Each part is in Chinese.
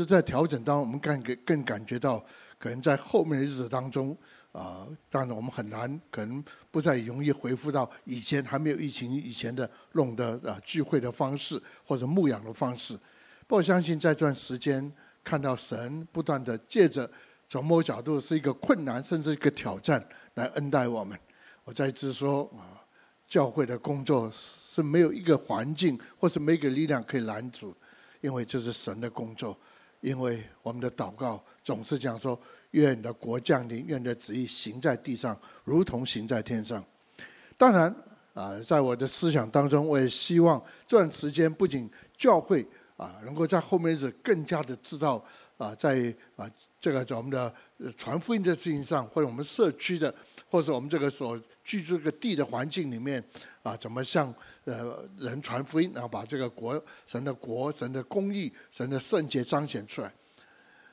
是在调整当中，我们更更感觉到，可能在后面的日子当中，啊，当然我们很难，可能不再容易恢复到以前还没有疫情以前的弄的啊聚会的方式或者牧养的方式。不过我相信在这段时间，看到神不断的借着从某角度是一个困难，甚至一个挑战来恩待我们。我再一次说啊，教会的工作是没有一个环境或是没个力量可以拦阻。因为这是神的工作，因为我们的祷告总是讲说：愿你的国降临，愿你的旨意行在地上，如同行在天上。当然啊，在我的思想当中，我也希望这段时间不仅教会啊能够在后面是更加的知道啊，在啊这个在我们的传福音的事情上，或者我们社区的。或者我们这个所居住这个地的环境里面，啊，怎么向呃人传福音，然后把这个国神的国、神的公义、神的圣洁彰显出来。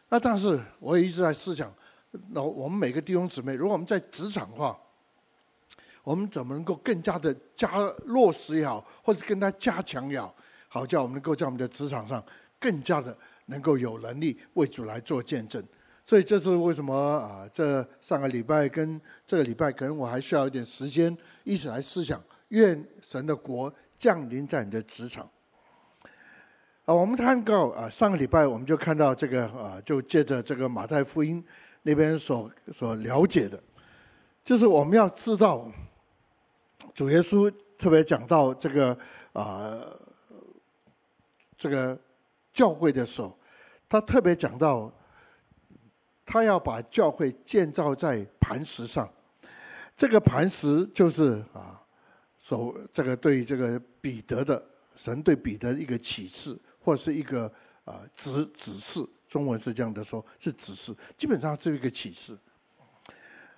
那但是我也一直在思想，那我们每个弟兄姊妹，如果我们在职场的话，我们怎么能够更加的加落实也好，或者更加加强也好，好叫我们能够在我们的职场上更加的能够有能力为主来做见证。所以这是为什么啊？这上个礼拜跟这个礼拜，可能我还需要一点时间，一起来思想，愿神的国降临在你的职场。啊，我们看到啊，上个礼拜我们就看到这个啊，就借着这个马太福音那边所所了解的，就是我们要知道，主耶稣特别讲到这个啊，这个教会的时候，他特别讲到。他要把教会建造在磐石上，这个磐石就是啊，所这个对这个彼得的神对彼得的一个启示，或是一个啊指指示。中文是这样的说，是指示，基本上是一个启示。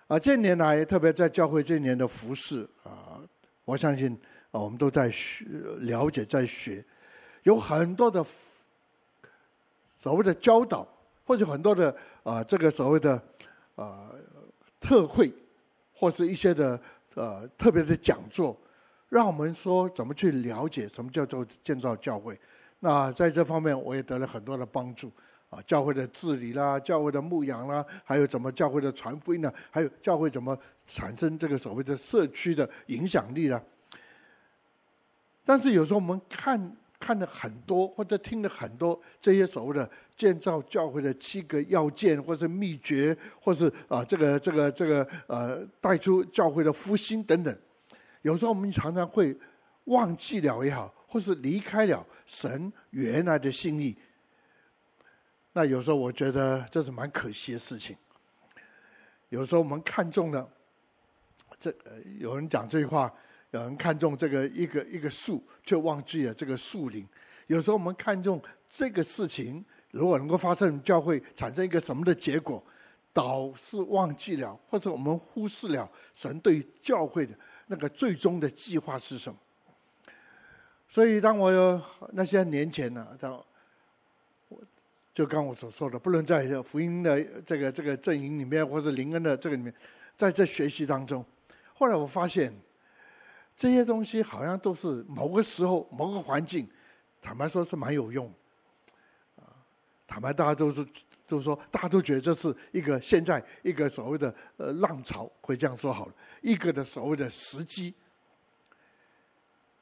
啊，这年来特别在教会这一年的服饰啊，我相信啊，我们都在学了解，在学，有很多的所谓的教导。或者很多的啊，这个所谓的啊特会，或是一些的呃特别的讲座，让我们说怎么去了解什么叫做建造教会。那在这方面，我也得了很多的帮助啊，教会的治理啦，教会的牧养啦，还有怎么教会的传福音呢？还有教会怎么产生这个所谓的社区的影响力呢？但是有时候我们看。看了很多，或者听了很多这些所谓的建造教会的七个要件，或是秘诀，或是啊这个这个这个呃带出教会的复兴等等。有时候我们常常会忘记了也好，或是离开了神原来的心意。那有时候我觉得这是蛮可惜的事情。有时候我们看中了这，有人讲这句话。有人看重这个一个一个树，却忘记了这个树林。有时候我们看重这个事情，如果能够发生教会产生一个什么的结果，倒是忘记了，或者我们忽视了神对教会的那个最终的计划是什么。所以，当我有那些年前呢，当我就刚我所说的，不论在福音的这个这个阵营里面，或者灵恩的这个里面，在这学习当中，后来我发现。这些东西好像都是某个时候、某个环境，坦白说是蛮有用。啊，坦白大家都是都说，大家都觉得这是一个现在一个所谓的呃浪潮，会这样说好了，一个的所谓的时机。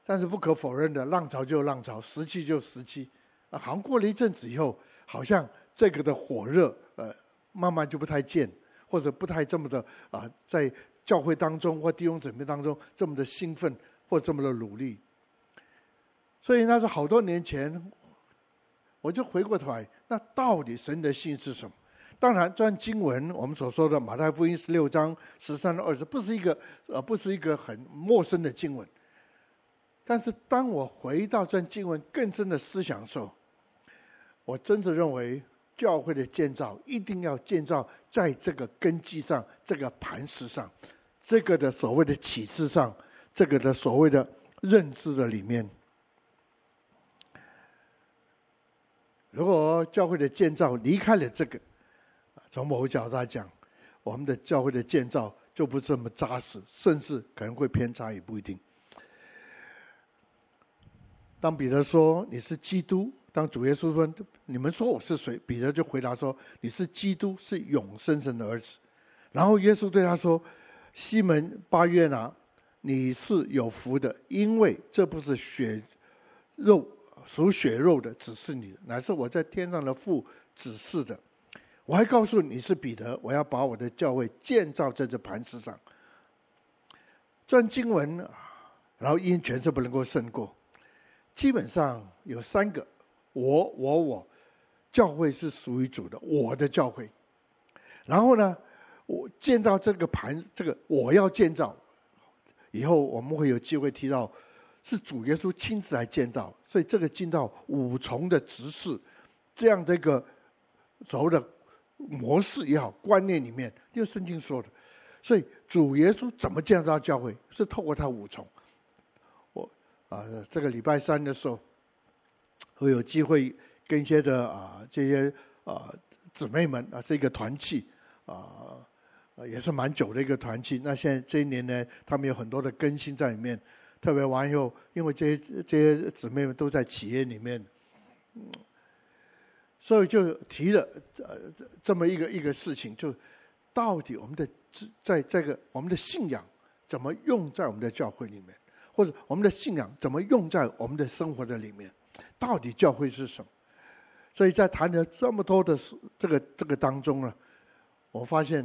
但是不可否认的，浪潮就浪潮，时机就时机。啊，好像过了一阵子以后，好像这个的火热呃慢慢就不太见，或者不太这么的啊在。教会当中或弟兄姊妹当中这么的兴奋或这么的努力，所以那是好多年前，我就回过头来，那到底神的心是什么？当然，这段经文我们所说的马太福音十六章十三到二十，不是一个呃，不是一个很陌生的经文。但是当我回到这段经文更深的思想的时候，我真的认为。教会的建造一定要建造在这个根基上，这个磐石上，这个的所谓的启示上，这个的所谓的认知的里面。如果教会的建造离开了这个，从某个角度来讲，我们的教会的建造就不这么扎实，甚至可能会偏差，也不一定。当彼得说你是基督。当主耶稣说：“你们说我是谁？”彼得就回答说：“你是基督，是永生神的儿子。”然后耶稣对他说：“西门巴约拿，你是有福的，因为这不是血肉属血肉的指示你，乃是我在天上的父指示的。我还告诉你是彼得，我要把我的教会建造在这磐石上。”这段经文，然后因权势不能够胜过，基本上有三个。我我我，教会是属于主的，我的教会。然后呢，我建造这个盘，这个我要建造，以后我们会有机会提到，是主耶稣亲自来建造，所以这个进到五重的执事这样的一个所谓的模式也好，观念里面，就圣经说的，所以主耶稣怎么建造教会，是透过他五重。我啊，这个礼拜三的时候。会有机会跟一些的啊这些啊姊妹们啊这个团契啊也是蛮久的一个团契。那现在这一年呢，他们有很多的更新在里面。特别完以后，因为这些这些姊妹们都在企业里面，所以就提了呃这么一个一个事情，就到底我们的在这个我们的信仰怎么用在我们的教会里面，或者我们的信仰怎么用在我们的生活的里面。到底教会是什么？所以在谈了这么多的这个这个当中呢，我发现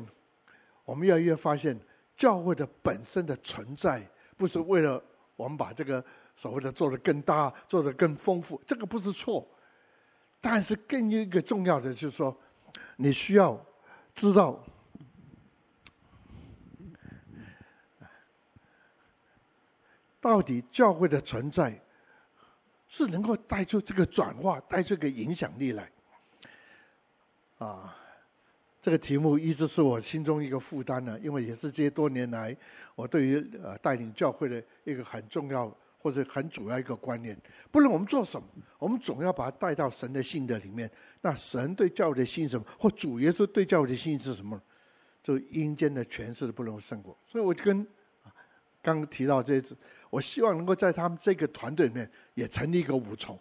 我们越来越发现，教会的本身的存在不是为了我们把这个所谓的做得更大、做得更丰富，这个不是错。但是更一个重要的就是说，你需要知道，到底教会的存在。是能够带出这个转化，带出个影响力来。啊，这个题目一直是我心中一个负担呢，因为也是这些多年来我对于呃带领教会的一个很重要或者很主要一个观念。不论我们做什么，我们总要把它带到神的性的里面。那神对教会的心是什么？或主耶稣对教会的心是什么？就阴间的权势不能胜过。所以我就跟刚提到这些字。我希望能够在他们这个团队里面也成立一个五重，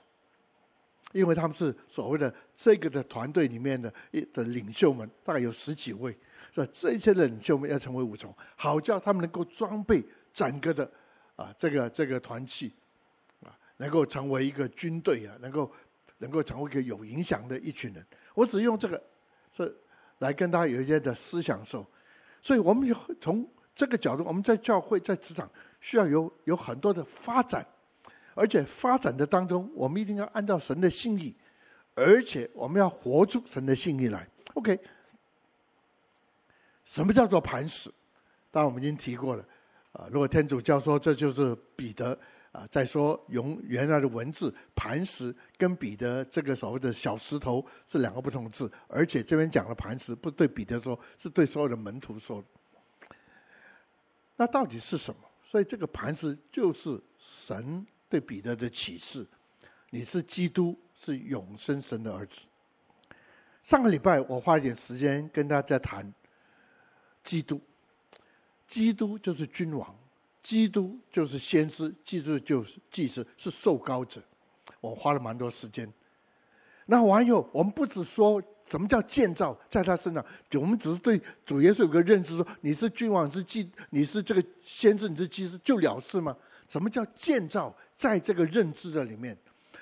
因为他们是所谓的这个的团队里面的一的领袖们，大概有十几位，所以这些的领袖们要成为五重，好叫他们能够装备整个的啊这个这个团契啊，能够成为一个军队啊，能够能够成为一个有影响的一群人。我只用这个这来跟大家有一些的思想受，所以我们从这个角度，我们在教会在职场。需要有有很多的发展，而且发展的当中，我们一定要按照神的心意，而且我们要活出神的心意来。OK，什么叫做磐石？当然我们已经提过了。啊，如果天主教说这就是彼得啊，在说用原来的文字磐石跟彼得这个所谓的小石头是两个不同字，而且这边讲的磐石不对彼得说，是对所有的门徒说。那到底是什么？所以这个磐石就是神对彼得的启示，你是基督，是永生神的儿子。上个礼拜我花一点时间跟大家谈基督，基督就是君王，基督就是先知，基督就是祭司，是受膏者。我花了蛮多时间。那完以后，我们不只说。什么叫建造在他身上？我们只是对主耶稣有个认知，说你是君王，是祭，你是这个先知，你是祭司，就了事吗？什么叫建造在这个认知的里面？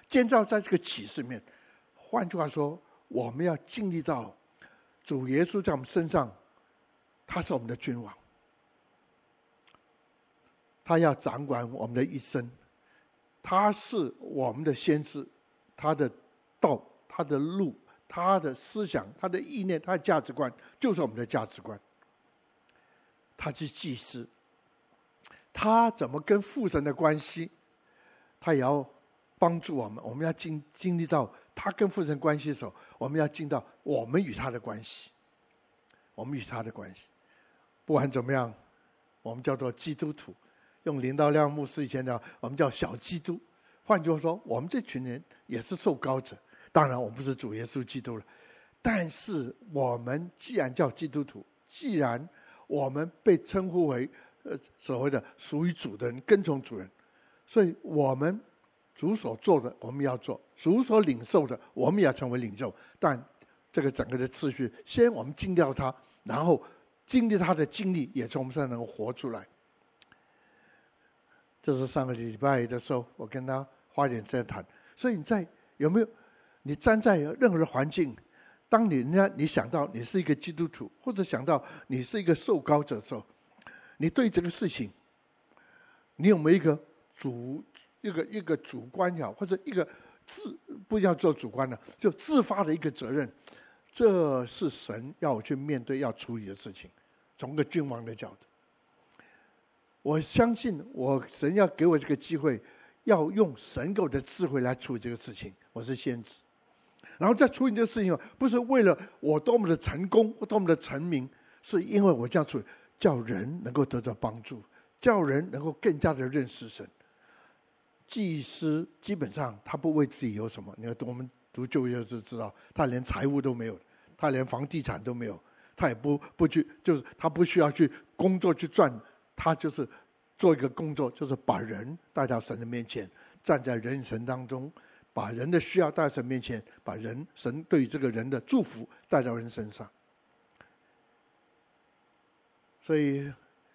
建造在这个启示里面。换句话说，我们要经历到主耶稣在我们身上，他是我们的君王，他要掌管我们的一生，他是我们的先知，他的道，他的路。他的思想、他的意念、他的价值观，就是我们的价值观。他是祭司，他怎么跟父神的关系，他也要帮助我们。我们要经经历到他跟父神关系的时候，我们要进到我们与他的关系，我们与他的关系。不管怎么样，我们叫做基督徒。用林道亮牧师以前的，我们叫小基督。换句话说，我们这群人也是受膏者。当然，我不是主耶稣基督了，但是我们既然叫基督徒，既然我们被称呼为呃所谓的属于主的人、跟从主人，所以我们主所做的我们要做，主所领受的我们也要成为领袖。但这个整个的次序，先我们禁掉它，然后经历他的经历，也从我们身上能够活出来。这是上个礼拜的时候，我跟他花点在谈。所以你在有没有？你站在任何的环境，当你人家你想到你是一个基督徒，或者想到你是一个受膏者的时候，你对这个事情，你有没有一个主一个一个主观也好，或者一个自不要做主观的，就自发的一个责任？这是神要我去面对要处理的事情，从个君王的角度。我相信，我神要给我这个机会，要用神给我的智慧来处理这个事情。我是先知，然后在处理这个事情，不是为了我多么的成功或多么的成名，是因为我这样处理，叫人能够得到帮助，叫人能够更加的认识神。祭司基本上他不为自己有什么，你要我们读旧约就知道，他连财物都没有，他连房地产都没有，他也不不去，就是他不需要去工作去赚。他就是做一个工作，就是把人带到神的面前，站在人神当中，把人的需要带到神面前，把人神对这个人的祝福带到人身上。所以，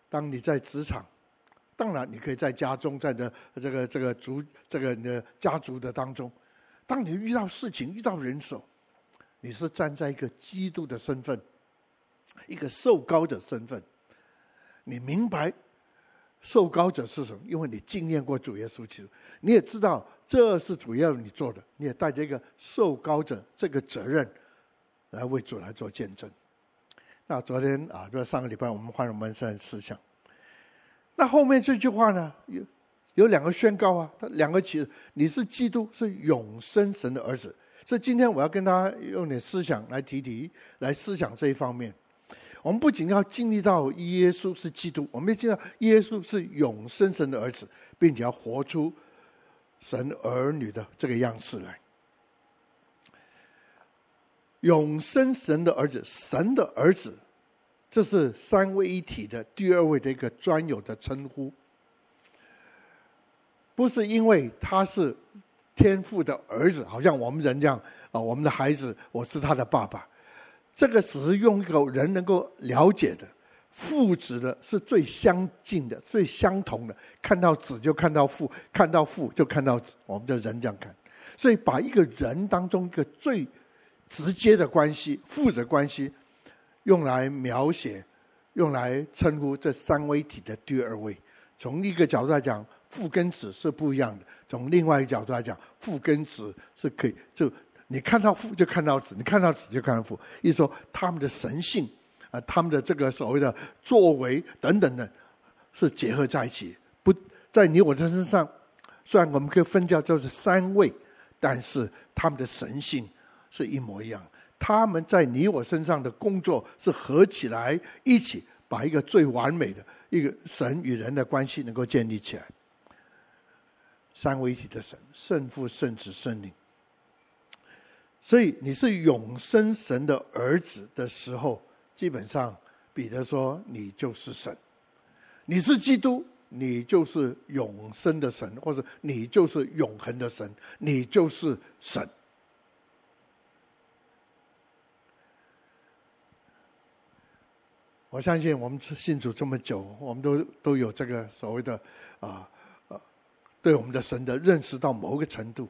当你在职场，当然你可以在家中，在的这个这个族这个你的家族的当中，当你遇到事情、遇到人手，你是站在一个基督的身份，一个受膏者身份。你明白受膏者是什么？因为你经验过主耶稣基督，你也知道这是主要你做的，你也带着一个受膏者这个责任来为主来做见证。那昨天啊，就上个礼拜我们换了门生思想。那后面这句话呢，有有两个宣告啊，他两个其实你是基督，是永生神的儿子。所以今天我要跟大家用点思想来提提，来思想这一方面。我们不仅要经历到耶稣是基督，我们要经历到耶稣是永生神的儿子，并且要活出神儿女的这个样式来。永生神的儿子，神的儿子，这是三位一体的第二位的一个专有的称呼，不是因为他是天父的儿子，好像我们人这样啊，我们的孩子，我是他的爸爸。这个只是用一个人能够了解的父子的，是最相近的、最相同的。看到子就看到父，看到父就看到子。我们的人这样看，所以把一个人当中一个最直接的关系、父子关系，用来描写、用来称呼这三位一体的第二位。从一个角度来讲，父跟子是不一样的；从另外一个角度来讲，父跟子是可以就。你看到父就看到子，你看到子就看到父。意思说他们的神性啊，他们的这个所谓的作为等等的，是结合在一起。不在你我的身上，虽然我们可以分掉就是三位，但是他们的神性是一模一样。他们在你我身上的工作是合起来一起，把一个最完美的一个神与人的关系能够建立起来。三位一体的神，圣父、圣子、圣灵。所以你是永生神的儿子的时候，基本上彼得说你就是神，你是基督，你就是永生的神，或者你就是永恒的神，你就是神。我相信我们信主这么久，我们都都有这个所谓的啊啊，对我们的神的认识到某个程度。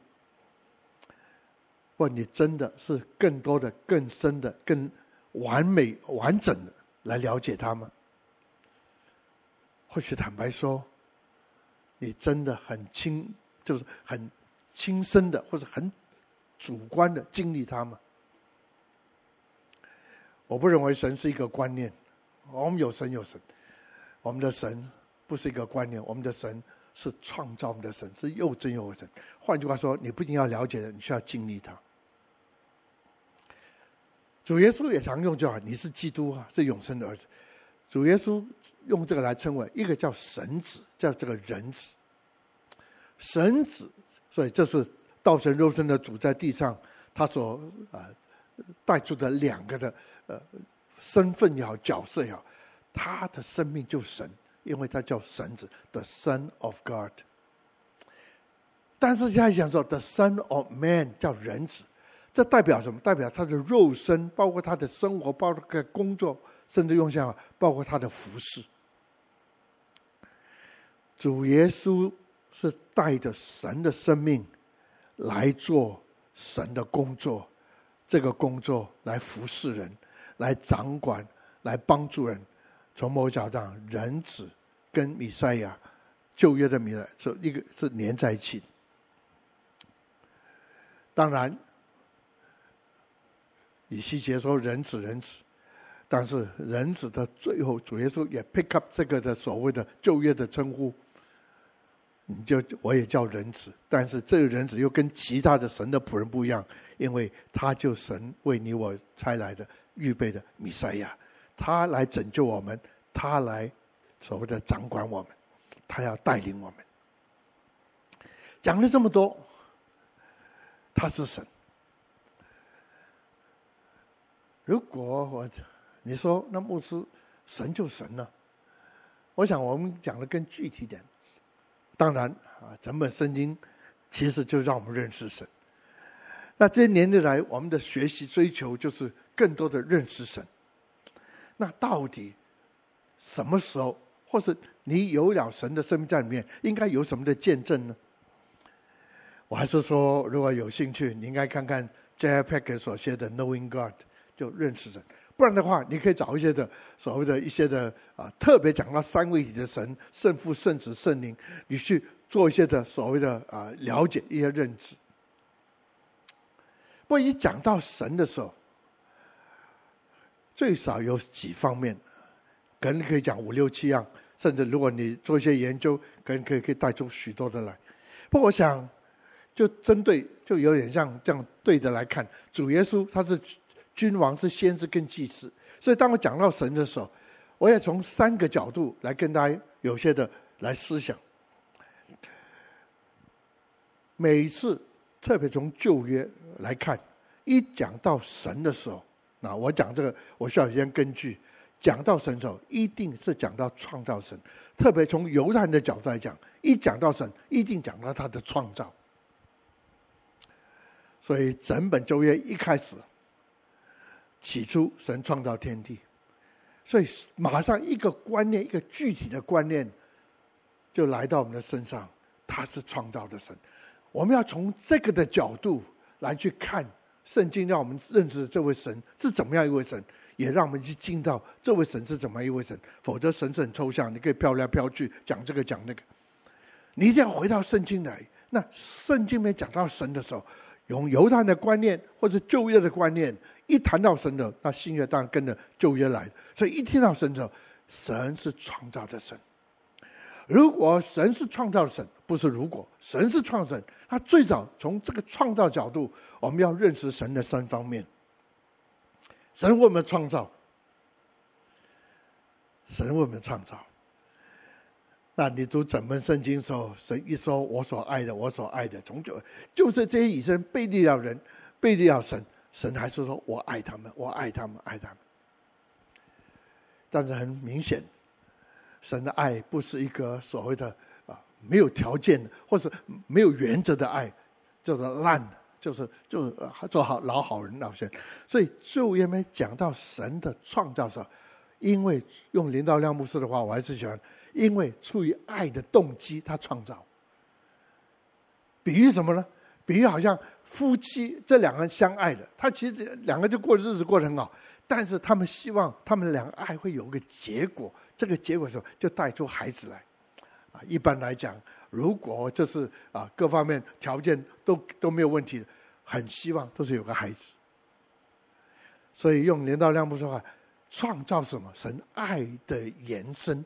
不，你真的是更多的、更深的、更完美、完整的来了解他吗？或许坦白说，你真的很亲，就是很亲身的，或者很主观的经历他吗？我不认为神是一个观念，我们有神有神，我们的神不是一个观念，我们的神是创造我们的神，是又真又神。换句话说，你不仅要了解的，你需要经历他。主耶稣也常用叫你是基督啊，是永生的儿子。主耶稣用这个来称为一个叫神子，叫这个人子。神子，所以这是道成肉身的主在地上，他所啊带出的两个的呃身份也好，角色也好，他的生命就是神，因为他叫神子，the Son of God。但是现在想说，the Son of Man 叫人子，这代表什么？代表他的肉身，包括他的生活，包括工作，甚至用像包括他的服饰。主耶稣是带着神的生命来做神的工作，这个工作来服侍人，来掌管，来帮助人。从某角度上，人子跟弥赛亚，旧约的弥赛是一个是连在一起。当然，以西结说人子人子，但是人子的最后，主耶稣也 pick up 这个的所谓的旧约的称呼。你就我也叫人子，但是这个人子又跟其他的神的仆人不一样，因为他就神为你我差来的预备的弥赛亚，他来拯救我们，他来所谓的掌管我们，他要带领我们。讲了这么多，他是神。如果我你说那牧师神就神了，我想我们讲的更具体点。当然啊，整本圣经其实就让我们认识神。那这些年以来，我们的学习追求就是更多的认识神。那到底什么时候，或是你有了神的生命在里面，应该有什么的见证呢？我还是说，如果有兴趣，你应该看看 J.I. Packer 所写的《Knowing God》，就认识神。不然的话，你可以找一些的所谓的一些的啊，特别讲到三位一体的神，圣父、圣子、圣灵，你去做一些的所谓的啊了解一些认知。不过一讲到神的时候，最少有几方面，可能可以讲五六七样，甚至如果你做一些研究，可能可以可以带出许多的来。不过我想，就针对就有点像这样对的来看，主耶稣他是。君王是先知跟祭司，所以当我讲到神的时候，我也从三个角度来跟大家有些的来思想。每一次，特别从旧约来看，一讲到神的时候，那我讲这个，我需要先根据讲到神的时候，一定是讲到创造神。特别从犹太人的角度来讲，一讲到神，一定讲到他的创造。所以整本旧约一开始。起初，神创造天地，所以马上一个观念，一个具体的观念，就来到我们的身上。他是创造的神，我们要从这个的角度来去看圣经，让我们认识这位神是怎么样一位神，也让我们去进到这位神是怎么一位神。否则，神是很抽象，你可以飘来飘去讲这个讲那个，你一定要回到圣经来。那圣经里面讲到神的时候，用犹太的观念或者旧约的观念。一谈到神的，那新约当然跟着旧约来。所以一听到神的时候，神是创造的神。如果神是创造的神，不是如果神是创神，他最早从这个创造角度，我们要认识神的三方面。神为我们创造，神为我们创造。那你读整本圣经时候，神一说“我所爱的，我所爱的”，从就就是这些以身背离了人，背离了神。神还是说：“我爱他们，我爱他们，爱他们。”但是很明显，神的爱不是一个所谓的没有条件的或是没有原则的爱，叫做烂的，就是就做好老好人老先。所以就因为讲到神的创造时候，因为用林道亮牧师的话，我还是喜欢，因为出于爱的动机，他创造。比喻什么呢？比喻好像。夫妻这两个人相爱的，他其实两个就过日子过得很好，但是他们希望他们两个爱会有个结果，这个结果什么就带出孩子来。啊，一般来讲，如果这是啊各方面条件都都没有问题，很希望都是有个孩子。所以用连道亮不说话，创造什么？神爱的延伸，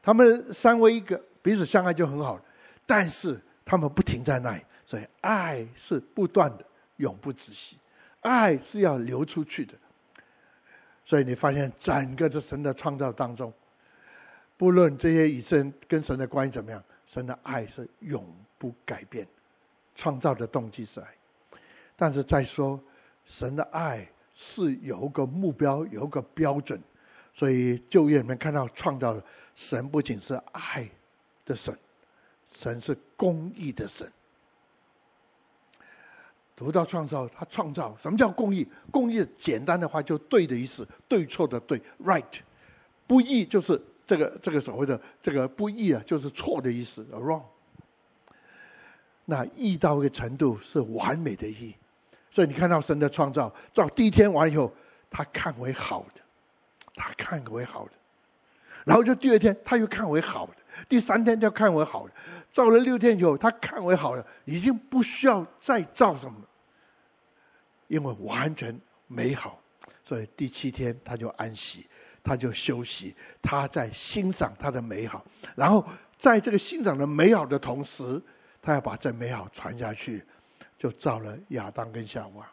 他们三位一个，彼此相爱就很好，但是他们不停在那里。所以，爱是不断的，永不止息，爱是要流出去的。所以，你发现整个这神的创造当中，不论这些以色列跟神的关系怎么样，神的爱是永不改变。创造的动机是爱，但是再说，神的爱是有个目标，有个标准。所以，旧约里面看到创造的神不仅是爱的神，神是公义的神。读到创造，他创造什么叫公义？公义简单的话就对的意思，对错的对，right。不义就是这个这个所谓的这个不义啊，就是错的意思，wrong。那义到一个程度是完美的义，所以你看到神的创造，造第一天完以后，他看为好的，他看为好的，然后就第二天他又看为好的。第三天就看为好的，造了六天以后，他看为好的，已经不需要再造什么，因为完全美好，所以第七天他就安息，他就休息，他在欣赏他的美好，然后在这个欣赏的美好的同时，他要把这美好传下去，就造了亚当跟夏娃。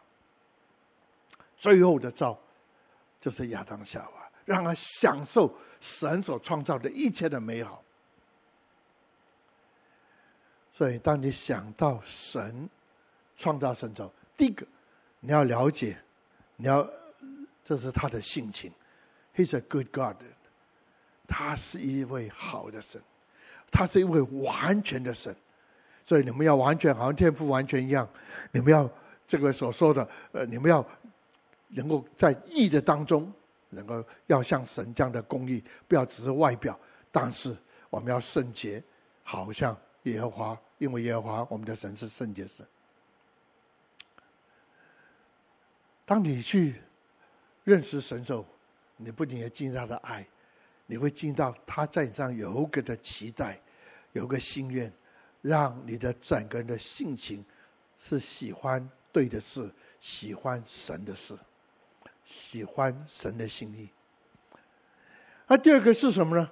最后的造就是亚当夏娃，让他享受神所创造的一切的美好。所以，当你想到神创造神之后，第一个你要了解，你要这是他的性情，He's a good God，他是一位好的神，他是一位完全的神。所以你们要完全，好像天父完全一样。你们要这个所说的，呃，你们要能够在义的当中，能够要像神这样的公义，不要只是外表，但是我们要圣洁，好像耶和华。因为耶和华我们的神是圣洁神。当你去认识神之后，你不仅要经历他的爱，你会经历到他在你上有个的期待，有个心愿，让你的整个人的性情是喜欢对的事，喜欢神的事，喜欢神的心意。那第二个是什么呢？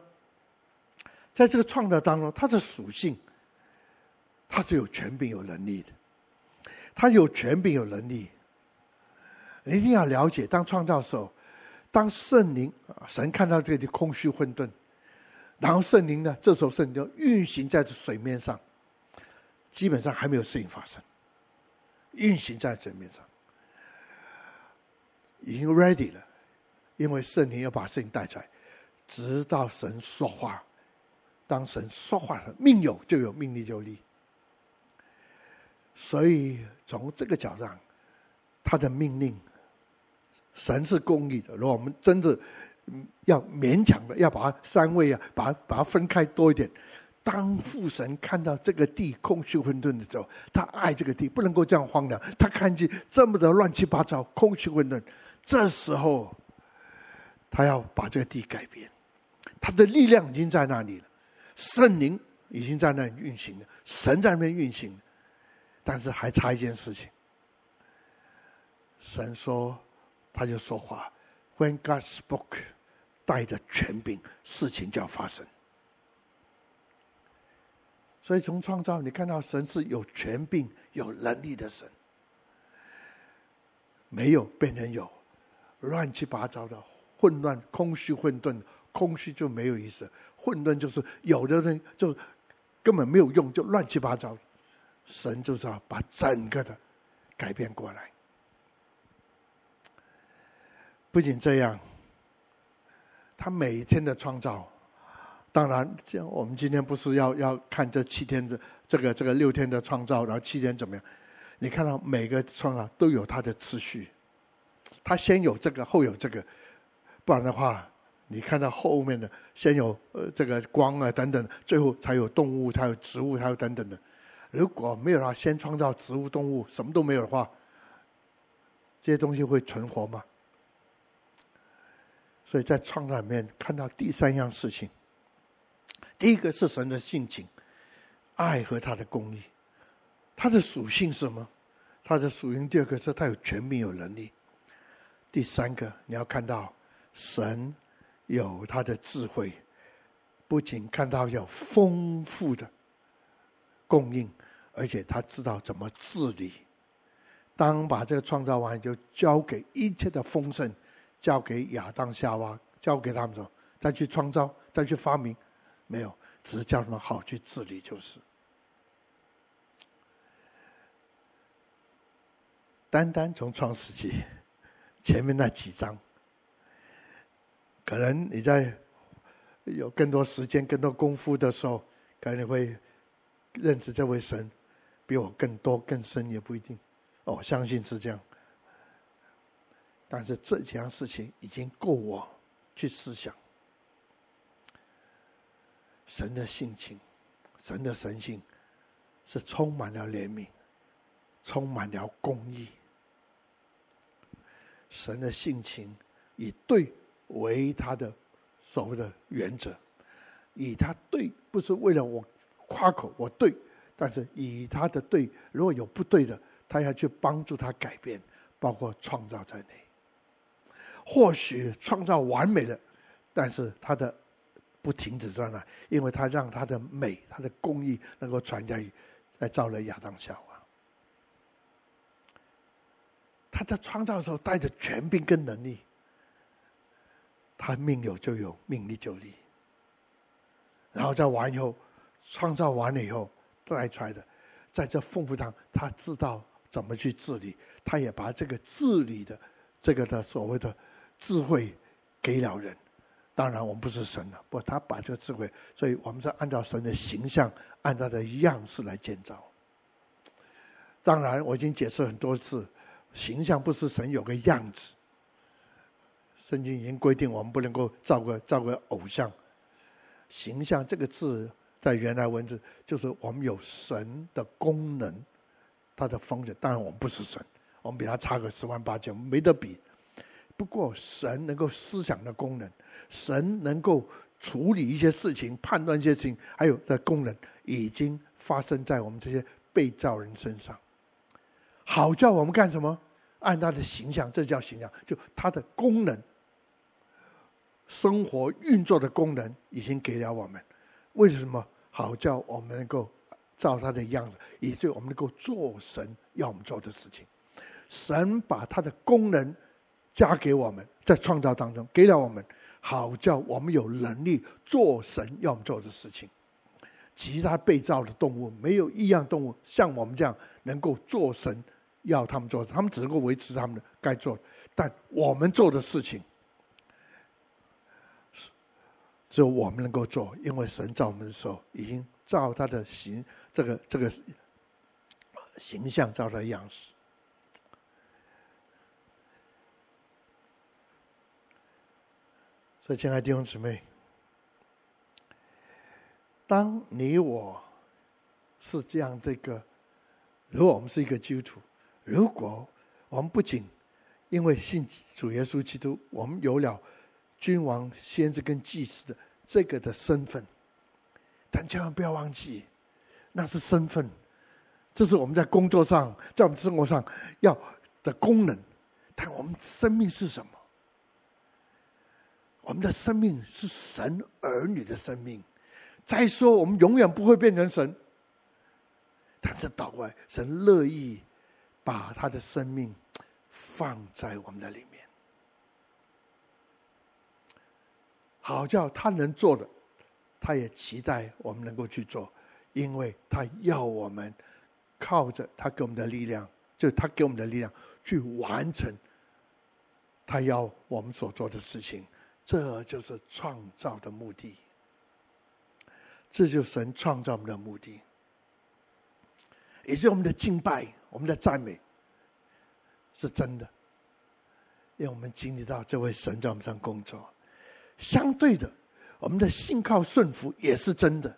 在这个创造当中，它的属性。他是有权柄、有能力的。他有权柄、有能力。你一定要了解，当创造的时候，当圣灵啊神看到这里空虚混沌，然后圣灵呢，这时候圣灵就运行在这水面上，基本上还没有事情发生，运行在水面上，已经 ready 了，因为圣灵要把事情带出来，直到神说话。当神说话了，命有就有，命立就立。所以从这个角度上，他的命令，神是公义的。如果我们真的要勉强的要把三位啊，把把它分开多一点。当父神看到这个地空虚混沌的时候，他爱这个地，不能够这样荒凉。他看见这么的乱七八糟、空虚混沌，这时候他要把这个地改变。他的力量已经在那里了，圣灵已经在那里运行了，神在那边运行。但是还差一件事情。神说，他就说话。When God spoke，带着权柄，事情就要发生。所以从创造，你看到神是有权柄、有能力的神。没有变成有，乱七八糟的混乱、空虚、混沌，空虚就没有意思，混沌就是有的人就根本没有用，就乱七八糟。神就是要把整个的改变过来。不仅这样，他每一天的创造，当然，像我们今天不是要要看这七天的这个这个六天的创造，然后七天怎么样？你看到每个创造都有它的次序，他先有这个，后有这个，不然的话，你看到后面的先有呃这个光啊等等，最后才有动物，才有植物，还有等等的。如果没有他先创造植物、动物，什么都没有的话，这些东西会存活吗？所以在创造里面看到第三样事情，第一个是神的性情，爱和他的公义，他的属性是什么？他的属性第二个是他有权柄、有能力。第三个你要看到神有他的智慧，不仅看到有丰富的供应。而且他知道怎么治理。当把这个创造完，就交给一切的丰盛，交给亚当夏娃，交给他们说，再去创造，再去发明，没有，只是叫他们好去治理就是。单单从创世纪 前面那几章，可能你在有更多时间、更多功夫的时候，可能你会认识这位神。比我更多更深也不一定，我相信是这样。但是这几样事情已经够我去思想。神的性情，神的神性，是充满了怜悯，充满了公义。神的性情以对为他的所谓的原则，以他对不是为了我夸口我对，但是以他的对，如果有不对的，他要去帮助他改变，包括创造在内。或许创造完美的，但是他的。不停止在那，因为他让他的美、他的工艺能够传下去，来造了亚当夏娃。他在创造的时候带着权柄跟能力，他命有就有，命立就立。然后在完以后，创造完了以后带出来的，在这丰富上，他知道怎么去治理，他也把这个治理的这个的所谓的智慧给了人。当然，我们不是神了，不，他把这个智慧，所以我们是按照神的形象，按照的样式来建造。当然，我已经解释很多次，形象不是神有个样子。圣经已经规定，我们不能够造个造个偶像。形象这个字，在原来文字就是我们有神的功能，它的风险。当然，我们不是神，我们比他差个十万八千，没得比。不过，神能够思想的功能，神能够处理一些事情、判断一些事情，还有的功能，已经发生在我们这些被造人身上。好叫我们干什么？按他的形象，这叫形象，就他的功能，生活运作的功能已经给了我们。为什么？好叫我们能够照他的样子，以至于我们能够做神要我们做的事情。神把他的功能。加给我们，在创造当中给了我们，好叫我们有能力做神要我们做的事情。其他被造的动物，没有一样动物像我们这样能够做神要他们做，他们只能够维持他们的该做。但我们做的事情，只有我们能够做，因为神造我们的时候，已经照他的形，这个这个形象，照他的样式。所以，亲爱的弟兄姊妹，当你我是这样这个，如果我们是一个基督徒，如果我们不仅因为信主耶稣基督，我们有了君王、先知跟祭司的这个的身份，但千万不要忘记，那是身份，这是我们在工作上、在我们生活上要的功能，但我们生命是什么？我们的生命是神儿女的生命。再说，我们永远不会变成神，但是倒过来，神乐意把他的生命放在我们的里面，好叫他能做的，他也期待我们能够去做，因为他要我们靠着他给我们的力量，就他给我们的力量去完成他要我们所做的事情。这就是创造的目的，这就是神创造我们的目的，也就是我们的敬拜、我们的赞美是真的，因为我们经历到这位神在我们上工作。相对的，我们的信靠顺服也是真的，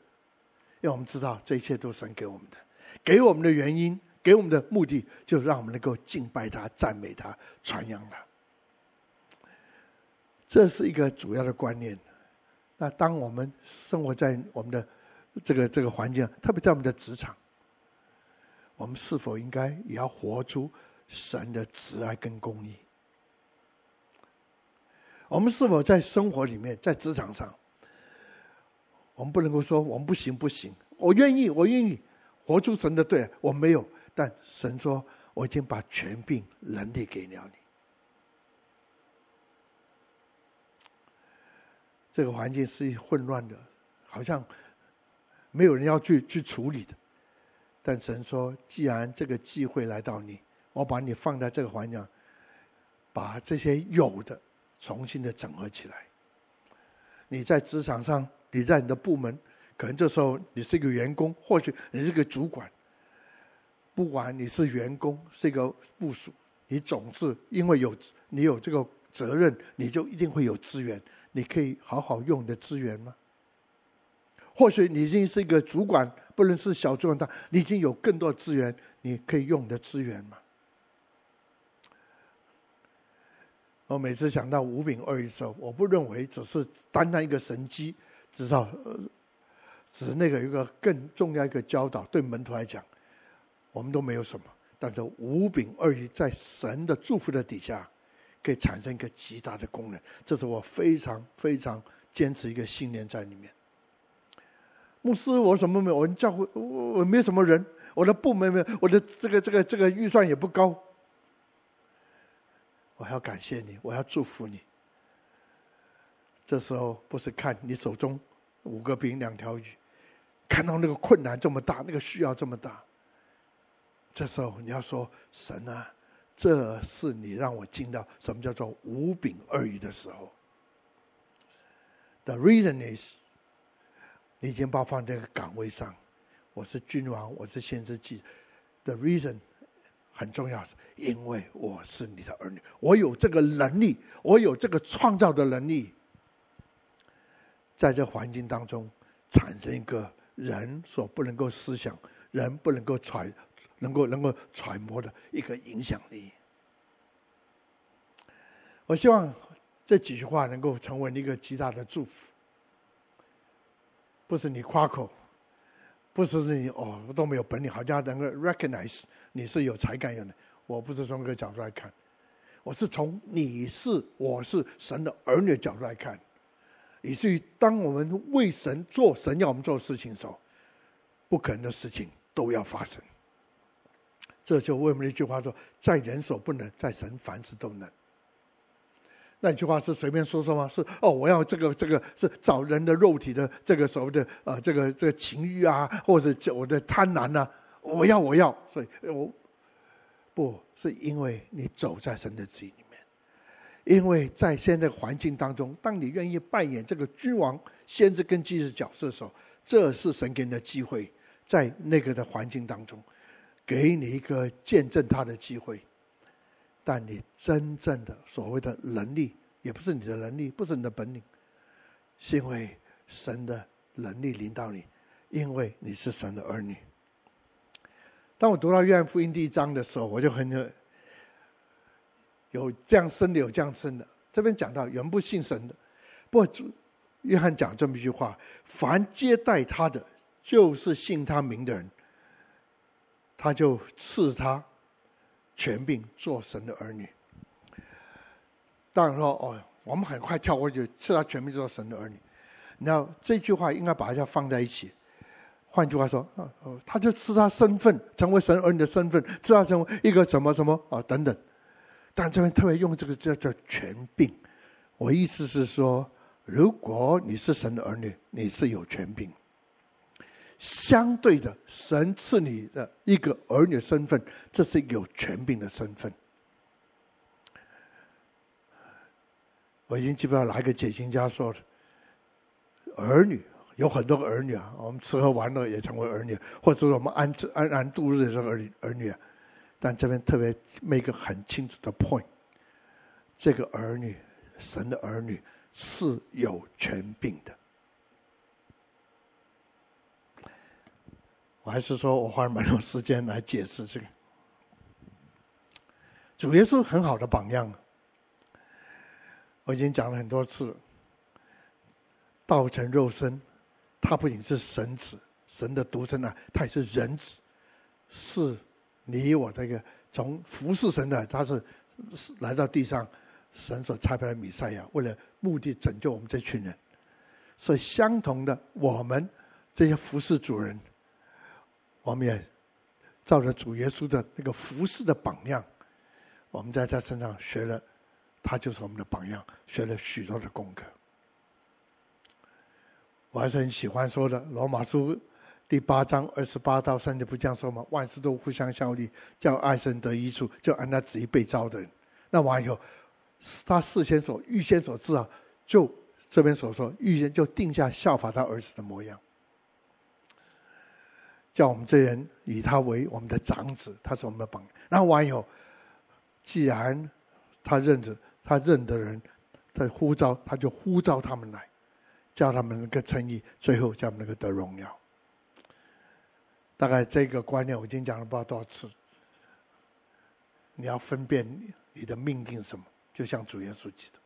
因为我们知道这一切都是神给我们的，给我们的原因、给我们的目的，就是让我们能够敬拜他、赞美他、传扬他。这是一个主要的观念。那当我们生活在我们的这个这个环境，特别在我们的职场，我们是否应该也要活出神的慈爱跟公义？我们是否在生活里面，在职场上，我们不能够说我们不行不行，我愿意我愿意活出神的对，我没有，但神说我已经把权柄能力给了你。这个环境是混乱的，好像没有人要去去处理的。但神说：“既然这个机会来到你，我把你放在这个环境，把这些有的重新的整合起来。你在职场上，你在你的部门，可能这时候你是一个员工，或许你是个主管，不管你是员工，是一个部属，你总是因为有你有这个责任，你就一定会有资源。你可以好好用你的资源吗？或许你已经是一个主管，不论是小主管大，你已经有更多资源，你可以用你的资源吗？我每次想到五饼二鱼的时候，我不认为只是单单一个神迹，至少呃，只是那个一个更重要一个教导，对门徒来讲，我们都没有什么，但是五饼二鱼在神的祝福的底下，可以产生一个极大的功能，这是我非常非常坚持一个信念在里面。牧师，我什么没有？我教会我我没什么人，我的部门没有，我的这个这个这个预算也不高。我要感谢你，我要祝福你。这时候不是看你手中五个饼两条鱼，看到那个困难这么大，那个需要这么大。这时候你要说神啊，这是你让我进到什么叫做五饼二鱼的时候。The reason is。你已经把我放在这个岗位上，我是君王，我是先知记。The reason 很重要，是因为我是你的儿女，我有这个能力，我有这个创造的能力，在这环境当中产生一个人所不能够思想、人不能够揣、能够能够揣摩的一个影响力。我希望这几句话能够成为一个极大的祝福。不是你夸口，不是你哦都没有本领，好像能够 recognize 你是有才干有的。我不是从这个角度来看，我是从你是我是神的儿女的角度来看，以至于当我们为神做神要我们做的事情的时候，不可能的事情都要发生。这就为什么一句话说，在人所不能，在神凡事都能。那句话是随便说说吗？是哦，我要这个这个是找人的肉体的这个所谓的呃这个这个情欲啊，或者是我的贪婪呐、我要我要，所以我不是因为你走在神的旨意里面，因为在现在环境当中，当你愿意扮演这个君王、先知跟祭司角色的时候，这是神给你的机会，在那个的环境当中，给你一个见证他的机会。但你真正的所谓的能力，也不是你的能力，不是你的本领，是因为神的能力领导你，因为你是神的儿女。当我读到约翰福音第一章的时候，我就很有有这样深的，有这样深的。这边讲到人不信神的，不过约翰讲这么一句话：凡接待他的，就是信他名的人，他就赐他。权柄做神的儿女，当然说哦，我们很快跳过去，赐他权柄做神的儿女。那这句话应该把它放在一起。换句话说，哦，他就赐他身份，成为神儿女的身份，赐他成为一个什么什么啊、哦、等等。但这边特别用这个叫叫权柄。我意思是说，如果你是神的儿女，你是有权柄。相对的，神赐你的一个儿女身份，这是有权柄的身份。我已经记不到哪一个解经家说的，儿女有很多个儿女啊，我们吃喝玩乐也成为儿女，或者说我们安安然度日也是儿女儿女啊。但这边特别 make 个很清楚的 point，这个儿女，神的儿女是有权柄的。我还是说我花了蛮多时间来解释这个。主耶稣很好的榜样，我已经讲了很多次。道成肉身，他不仅是神子，神的独生啊，他也是人子，是你我这个从服侍神的，他是来到地上，神所差派的弥赛亚，为了目的拯救我们这群人。所以相同的，我们这些服侍主人。我们也照着主耶稣的那个服侍的榜样，我们在他身上学了，他就是我们的榜样，学了许多的功课。我还是很喜欢说的，《罗马书》第八章二十八到三节不这样说吗？万事都互相效力，叫爱神得益处，就按他旨意被招的人。那完以后，他事先所预先所知啊，就这边所说预先就定下效法他儿子的模样。叫我们这人以他为我们的长子，他是我们的榜样。然后完以后，既然他认着他认的人，他呼召他就呼召他们来，叫他们能够称义，最后叫他们能够得荣耀。大概这个观念我已经讲了不知道多少次。你要分辨你的命定什么，就像主耶稣基督，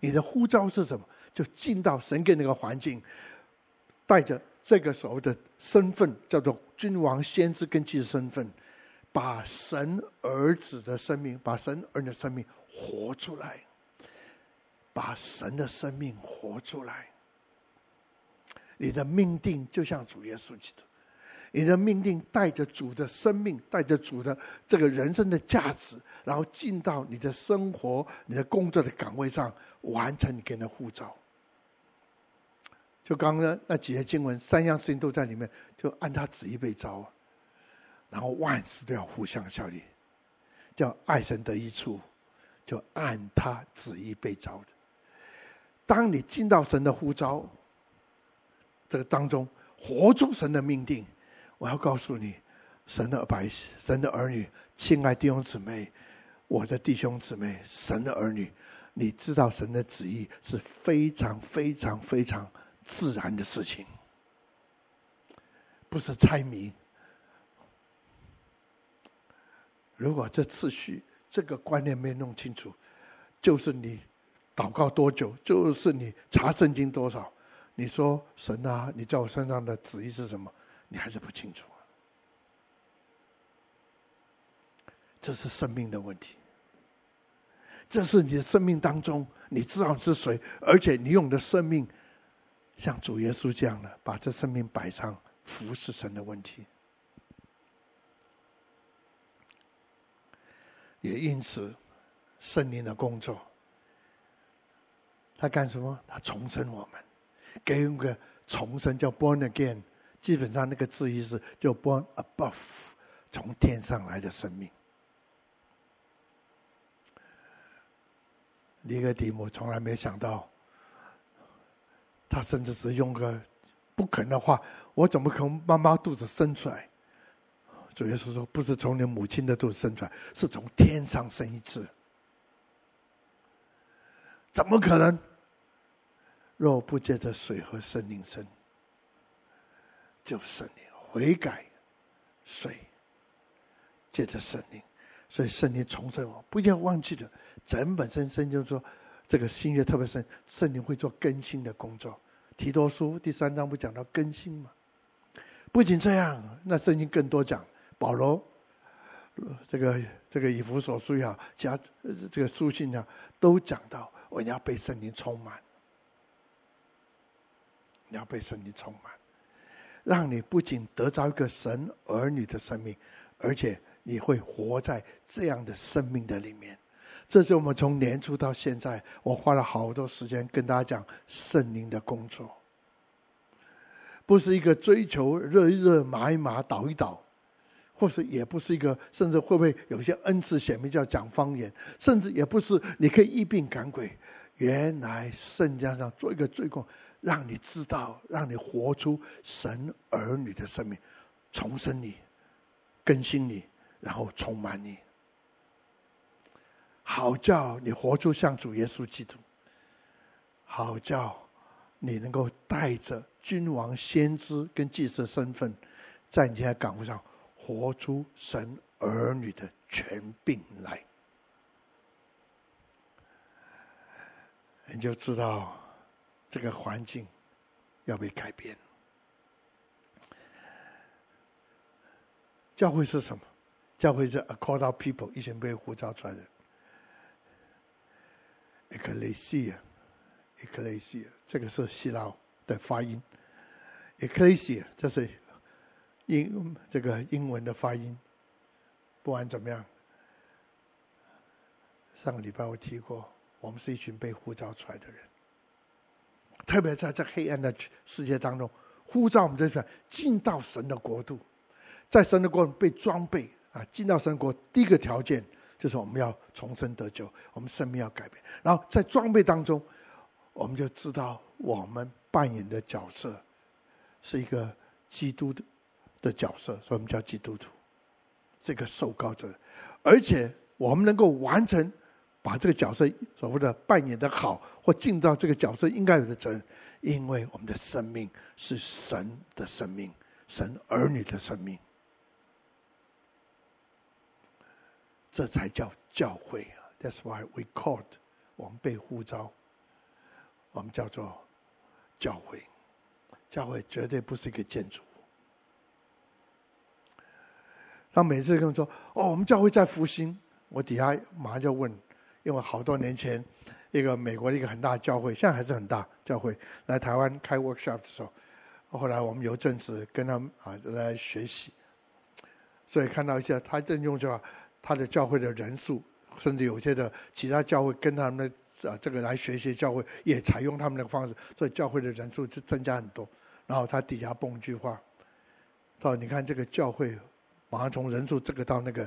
你的呼召是什么，就进到神给那个环境，带着这个所谓的身份，叫做君王、先知跟祭司身份，把神儿子的生命，把神儿女的生命活出来，把神的生命活出来。你的命定就像主耶稣基督。你的命定带着主的生命，带着主的这个人生的价值，然后进到你的生活、你的工作的岗位上，完成你给人的护照。就刚刚那几节经文，三样事情都在里面，就按他旨意被召，然后万事都要互相效力，叫爱神得益处，就按他旨意被召的。当你进到神的呼召这个当中，活出神的命定。我要告诉你，神的百姓、神的儿女，亲爱弟兄姊妹，我的弟兄姊妹，神的儿女，你知道神的旨意是非常非常非常自然的事情，不是猜谜。如果这次序、这个观念没弄清楚，就是你祷告多久，就是你查圣经多少，你说神啊，你在我身上的旨意是什么？你还是不清楚，这是生命的问题。这是你的生命当中，你知道是谁，而且你用的生命像主耶稣这样的，把这生命摆上服侍神的问题。也因此，圣灵的工作，他干什么？他重生我们，给我们个重生，叫 born again。基本上那个字意思就 born above，从天上来的生命。尼哥底母从来没想到，他甚至是用个不可能的话：“我怎么可能妈妈肚子生出来？”主耶稣说：“不是从你母亲的肚子生出来，是从天上生一次。怎么可能？若不借着水和圣灵生。”就圣灵悔改，水借着圣灵，所以圣灵重生我。不要忘记了，整本圣经就说，这个新约特别圣圣灵会做更新的工作。提多书第三章不讲到更新吗？不仅这样，那圣经更多讲保罗，这个这个以弗所书也好，加这个书信呢，都讲到我要被圣灵充满，你要被圣灵充满。让你不仅得着一个神儿女的生命，而且你会活在这样的生命的里面。这是我们从年初到现在，我花了好多时间跟大家讲圣灵的工作，不是一个追求热一热、麻一麻、倒一倒，或是也不是一个，甚至会不会有些恩赐显明叫讲方言，甚至也不是你可以一病赶鬼。原来圣经上做一个罪过。让你知道，让你活出神儿女的生命，重生你，更新你，然后充满你，好叫你活出像主耶稣基督，好叫你能够带着君王、先知跟祭司身份，在你的岗位上活出神儿女的权柄来，你就知道。这个环境要被改变。教会是什么？教会是 a called out people，一群被呼召出来的。ecclesia，ecclesia，这个是希腊的发音。ecclesia，这是英这个英文的发音。不管怎么样，上个礼拜我提过，我们是一群被呼召出来的人。特别在这黑暗的世界当中，呼召我们这群进到神的国度，在神的国度被装备啊，进到神国第一个条件就是我们要重生得救，我们生命要改变。然后在装备当中，我们就知道我们扮演的角色是一个基督的的角色，所以我们叫基督徒，这个受膏者，而且我们能够完成把这个角色所谓的扮演的好，或尽到这个角色应该有的责任，因为我们的生命是神的生命，神儿女的生命，这才叫教会啊！That's why we called，我们被呼召，我们叫做教会。教会绝对不是一个建筑物。他每次跟我说：“哦，我们教会在复兴。”我底下马上就问，因为好多年前，一个美国的一个很大的教会，现在还是很大教会，来台湾开 workshop 的时候，后来我们有阵子跟他们啊来学习，所以看到一些他正用着他的教会的人数，甚至有些的其他教会跟他们的啊这个来学习教会也采用他们的方式，所以教会的人数就增加很多。然后他底下蹦一句话：“他说你看这个教会，马上从人数这个到那个，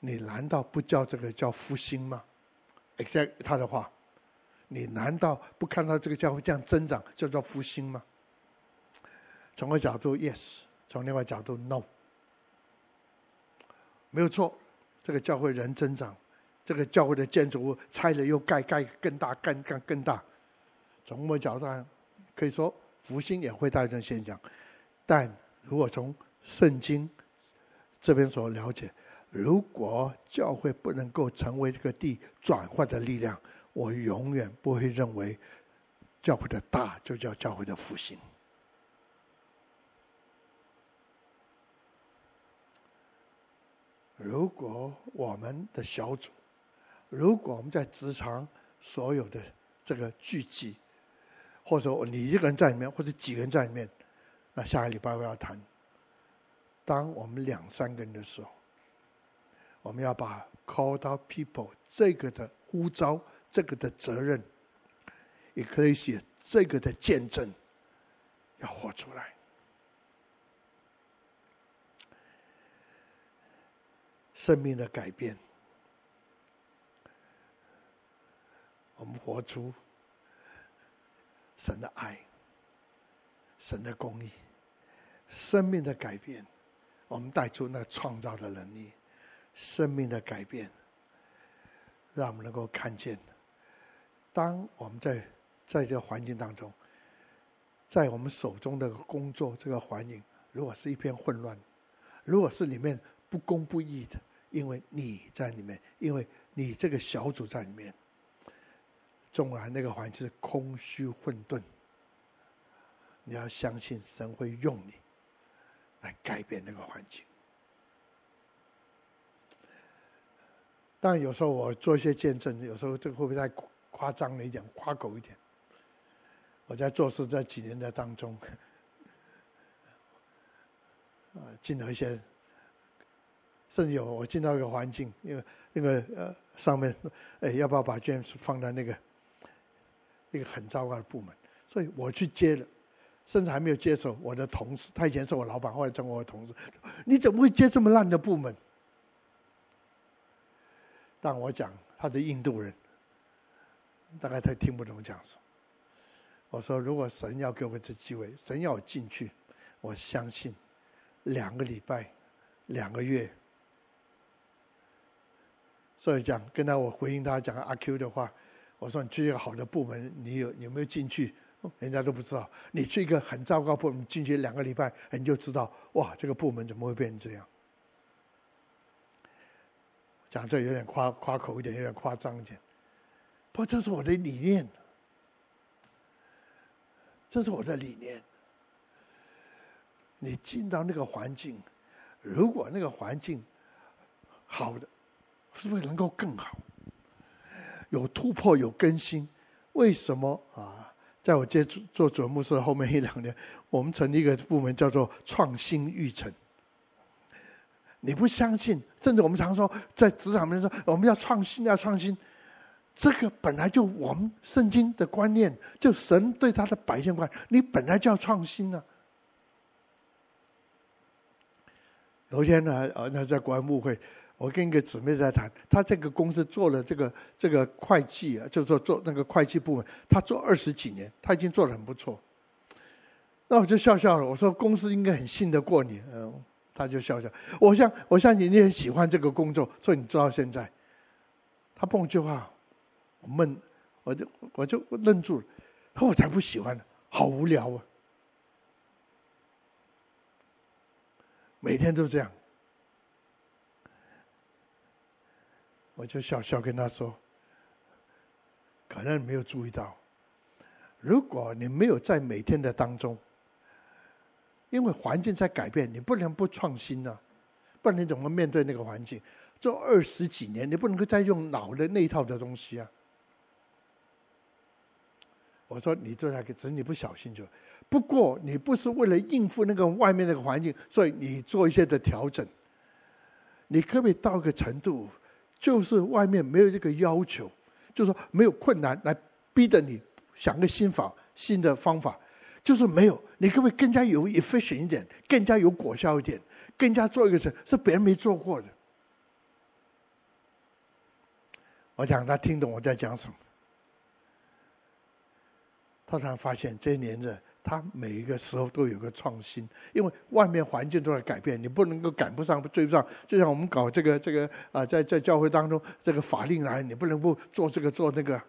你难道不叫这个叫复兴吗？”exact 他的话，你难道不看到这个教会这样增长叫做复兴吗？从个角度 yes，从另外角度 no，没有错，这个教会人增长，这个教会的建筑物拆了又盖，盖更大，更更更大。从某个角度上可以说。复兴也会带来这种现象，但如果从圣经这边所了解，如果教会不能够成为这个地转换的力量，我永远不会认为教会的大就叫教会的复兴。如果我们的小组，如果我们在职场所有的这个聚集，或者你一个人在里面，或者几个人在里面，那下个礼拜我要谈。当我们两三个人的时候，我们要把 “call out people 这个的呼召、这个的责任，也可以写这个的见证，要活出来。生命的改变，我们活出。神的爱，神的公义，生命的改变，我们带出那个创造的能力，生命的改变，让我们能够看见，当我们在在这个环境当中，在我们手中的工作这个环境，如果是一片混乱，如果是里面不公不义的，因为你在里面，因为你这个小组在里面。纵然那个环境是空虚混沌，你要相信神会用你来改变那个环境。但有时候我做一些见证，有时候这个会不会太夸张了一点、夸口一点？我在做事这几年的当中，啊，进了一些，甚至有我进到一个环境，因为那个呃上面，哎，要不要把 James 放在那个？一个很糟糕的部门，所以我去接了，甚至还没有接手。我的同事，他以前是我老板，后来成为我的同事。你怎么会接这么烂的部门？但我讲他是印度人，大概他听不懂讲什么。我说，如果神要给我这机会，神要我进去，我相信两个礼拜、两个月。所以讲跟他我回应他讲阿 Q 的话。我说你去一个好的部门，你有有没有进去？人家都不知道。你去一个很糟糕部门，进去两个礼拜，你就知道哇，这个部门怎么会变成这样？讲这有点夸夸口一点，有点夸张一点。不过这是我的理念，这是我的理念。你进到那个环境，如果那个环境好的，是不是能够更好？有突破，有更新，为什么啊？在我接触做主牧师后面一两年，我们成立一个部门叫做创新育成。你不相信？甚至我们常说，在职场面说我们要创新，要创新。这个本来就我们圣经的观念，就神对他的百姓观，你本来就要创新呢、啊。有一天呢，呃，那在国安部会。我跟一个姊妹在谈，她这个公司做了这个这个会计啊，就是说做那个会计部门，她做二十几年，她已经做得很不错。那我就笑笑了，我说公司应该很信得过你，嗯，他就笑笑。我想我相信你很喜欢这个工作，所以你做到现在。他碰一句话，我闷，我就我就愣住了，我才不喜欢呢，好无聊啊，每天都这样。我就笑笑跟他说：“可能你没有注意到，如果你没有在每天的当中。”因为环境在改变，你不能不创新呢、啊，不然你怎么面对那个环境？做二十几年，你不能够再用老的那一套的东西啊！我说你做下去，只是你不小心就。不过你不是为了应付那个外面那个环境，所以你做一些的调整。你可不可以到一个程度，就是外面没有这个要求，就是说没有困难来逼着你想个新法、新的方法。就是没有，你可不可以更加有 efficient 一点，更加有果效一点，更加做一个事是别人没做过的。我想他听懂我在讲什么。他才发现这一年的他每一个时候都有个创新，因为外面环境都在改变，你不能够赶不上、追不上。就像我们搞这个这个啊，在在教会当中，这个法令来，你不能不做这个做那个。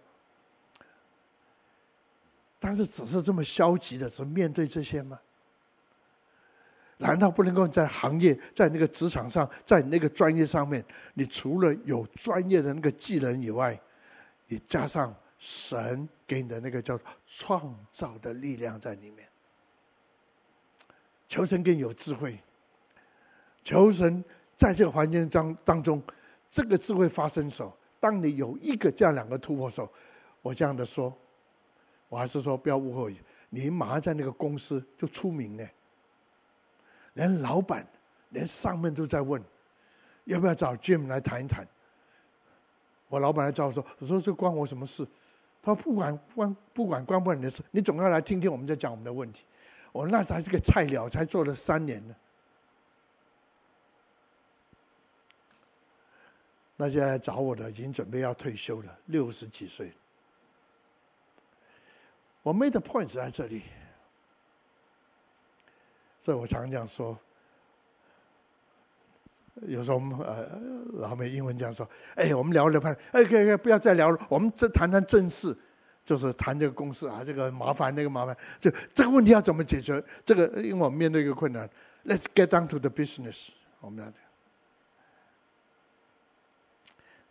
但是只是这么消极的，只面对这些吗？难道不能够在行业、在那个职场上、在那个专业上面，你除了有专业的那个技能以外，你加上神给你的那个叫创造的力量在里面？求神更有智慧，求神在这个环境当当中，这个智慧发生时候，当你有一个这样两个突破时候，我这样的说。我还是说不要误会，你马上在那个公司就出名呢。连老板、连上面都在问，要不要找 Jim 来谈一谈？我老板来找我说：“我说这关我什么事？”他说：“不管关不管关不关你的事，你总要来听听我们在讲我们的问题。”我说：“那才是个菜鸟，才做了三年呢。”那现在来找我的已经准备要退休了，六十几岁。我 made the point 在这里，所以我常常说，有时候我们呃老美英文这样说，哎，我们聊聊看，哎，可以可以，不要再聊了，我们这谈谈正事，就是谈这个公司啊，这个麻烦那个麻烦，就这个问题要怎么解决？这个因为我们面对一个困难，Let's get down to the business。我们要，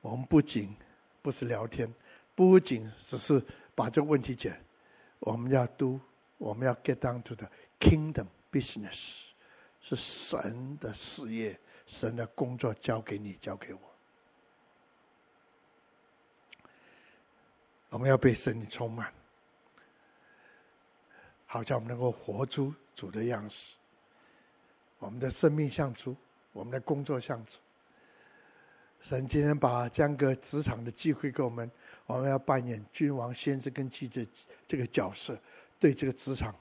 我们不仅不是聊天，不仅只是把这个问题解。我们要 do，我们要 get down to the kingdom business，是神的事业，神的工作交给你，交给我。我们要被神充满，好像我们能够活出主的样式。我们的生命像主，我们的工作像主。神今天把这样个职场的机会给我们。我们要扮演君王、先知跟记者这个角色，对这个职场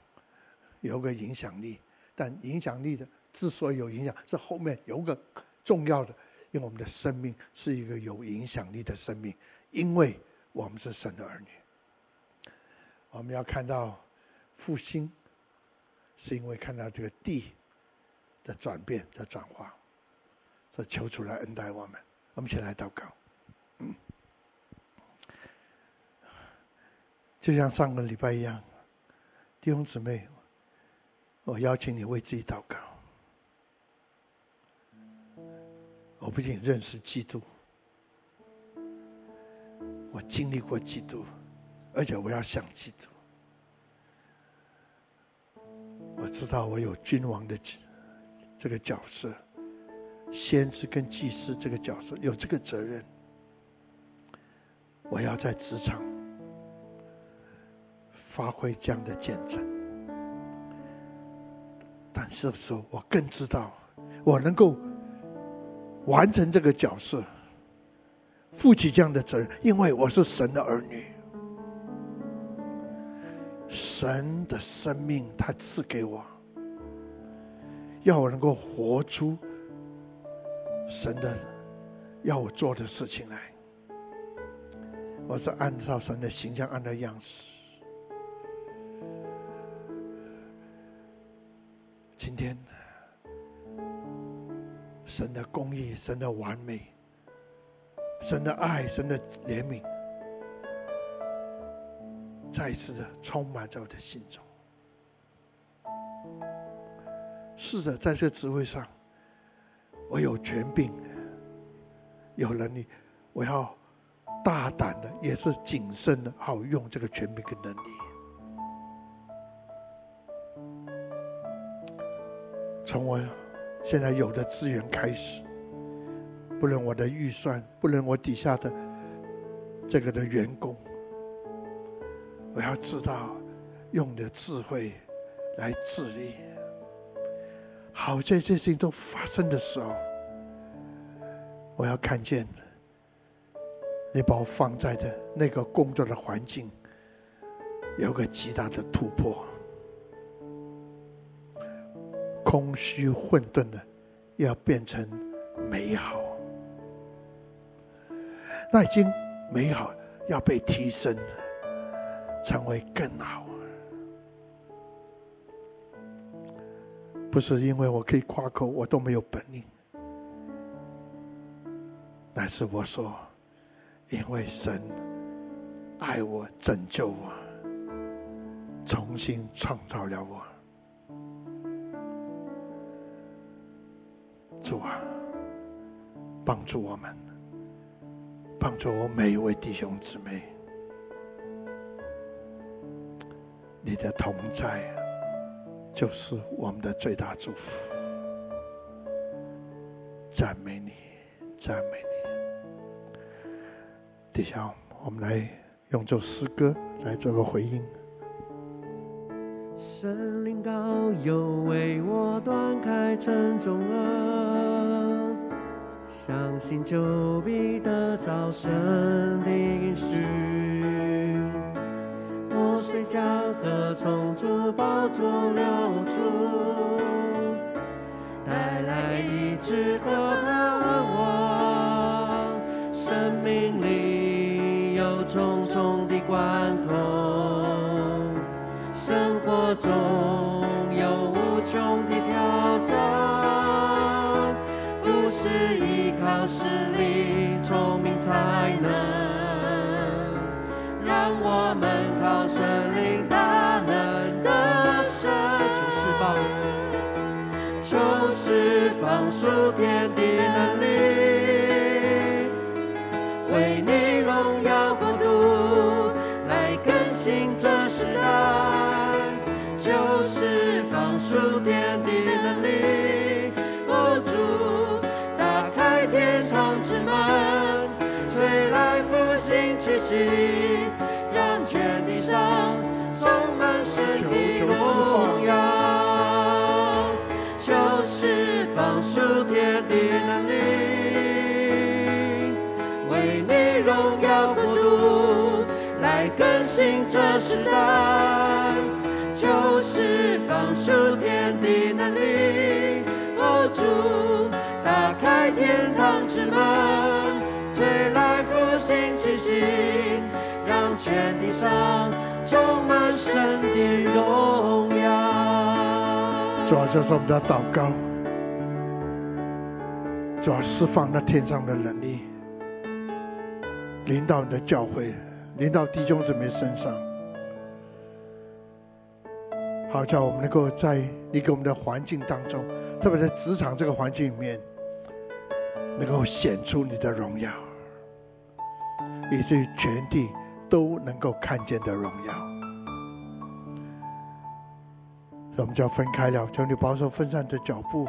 有个影响力。但影响力的之所以有影响，是后面有个重要的，因为我们的生命是一个有影响力的生命，因为我们是神的儿女。我们要看到复兴，是因为看到这个地的转变的转化，所以求主来恩待我们。我们一起来祷告。就像上个礼拜一样，弟兄姊妹，我邀请你为自己祷告。我不仅认识基督，我经历过基督，而且我要像基督。我知道我有君王的这个角色，先知跟祭司这个角色，有这个责任。我要在职场。发挥这样的见证，但是说，我更知道，我能够完成这个角色，负起这样的责任，因为我是神的儿女，神的生命他赐给我，要我能够活出神的要我做的事情来，我是按照神的形象，按照样式。今天，神的公义、神的完美、神的爱、神的怜悯，再次的充满在我的心中。是的，在这个职位上，我有权柄，有能力，我要大胆的，也是谨慎的，好用这个权柄跟能力。从我现在有的资源开始，不论我的预算，不论我底下的这个的员工，我要知道用你的智慧来治理。好，在这些事情都发生的时候，我要看见你把我放在的那个工作的环境有个极大的突破。空虚混沌的，要变成美好。那已经美好，要被提升，成为更好。不是因为我可以夸口，我都没有本领。但是我说，因为神爱我，拯救我，重新创造了我。主啊，帮助我们，帮助我每一位弟兄姊妹，你的同在就是我们的最大祝福。赞美你，赞美你。底下我们来用这首诗歌来做个回应。神灵高有为我断开沉重轭，相信就必得着神的应许。我虽江河从主宝座流出，带来医治和盼望，生命里有重重的关无穷的挑战，不是依靠实力、聪明才能，让我们靠神灵大能的神，求释放，求释放属息，让全地上充满神的荣耀。就释放属天的能力，为你荣耀国度，来更新这时代。就释放属天的能力，哦主，打开天堂之门，吹来复兴气息，让全地上充满神的荣耀。主要就是我们的祷告，主要释放那天上的能力，临到你的教会，临到弟兄姊妹身上。好叫我们能够在你给我们的环境当中，特别在职场这个环境里面，能够显出你的荣耀，以至于全地都能够看见的荣耀。我们就要分开了，求你保守分散的脚步。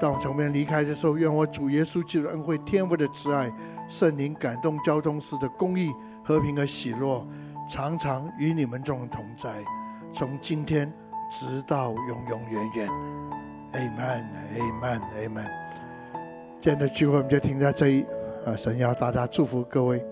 当我从这边离开的时候，愿我主耶稣基督恩惠、天父的慈爱、圣灵感动交通时的公义、和平和喜乐，常常与你们众同在。从今天直到永永远远，Amen，Amen，Amen。今天的聚会我们就停在这里，啊，神要大家祝福各位。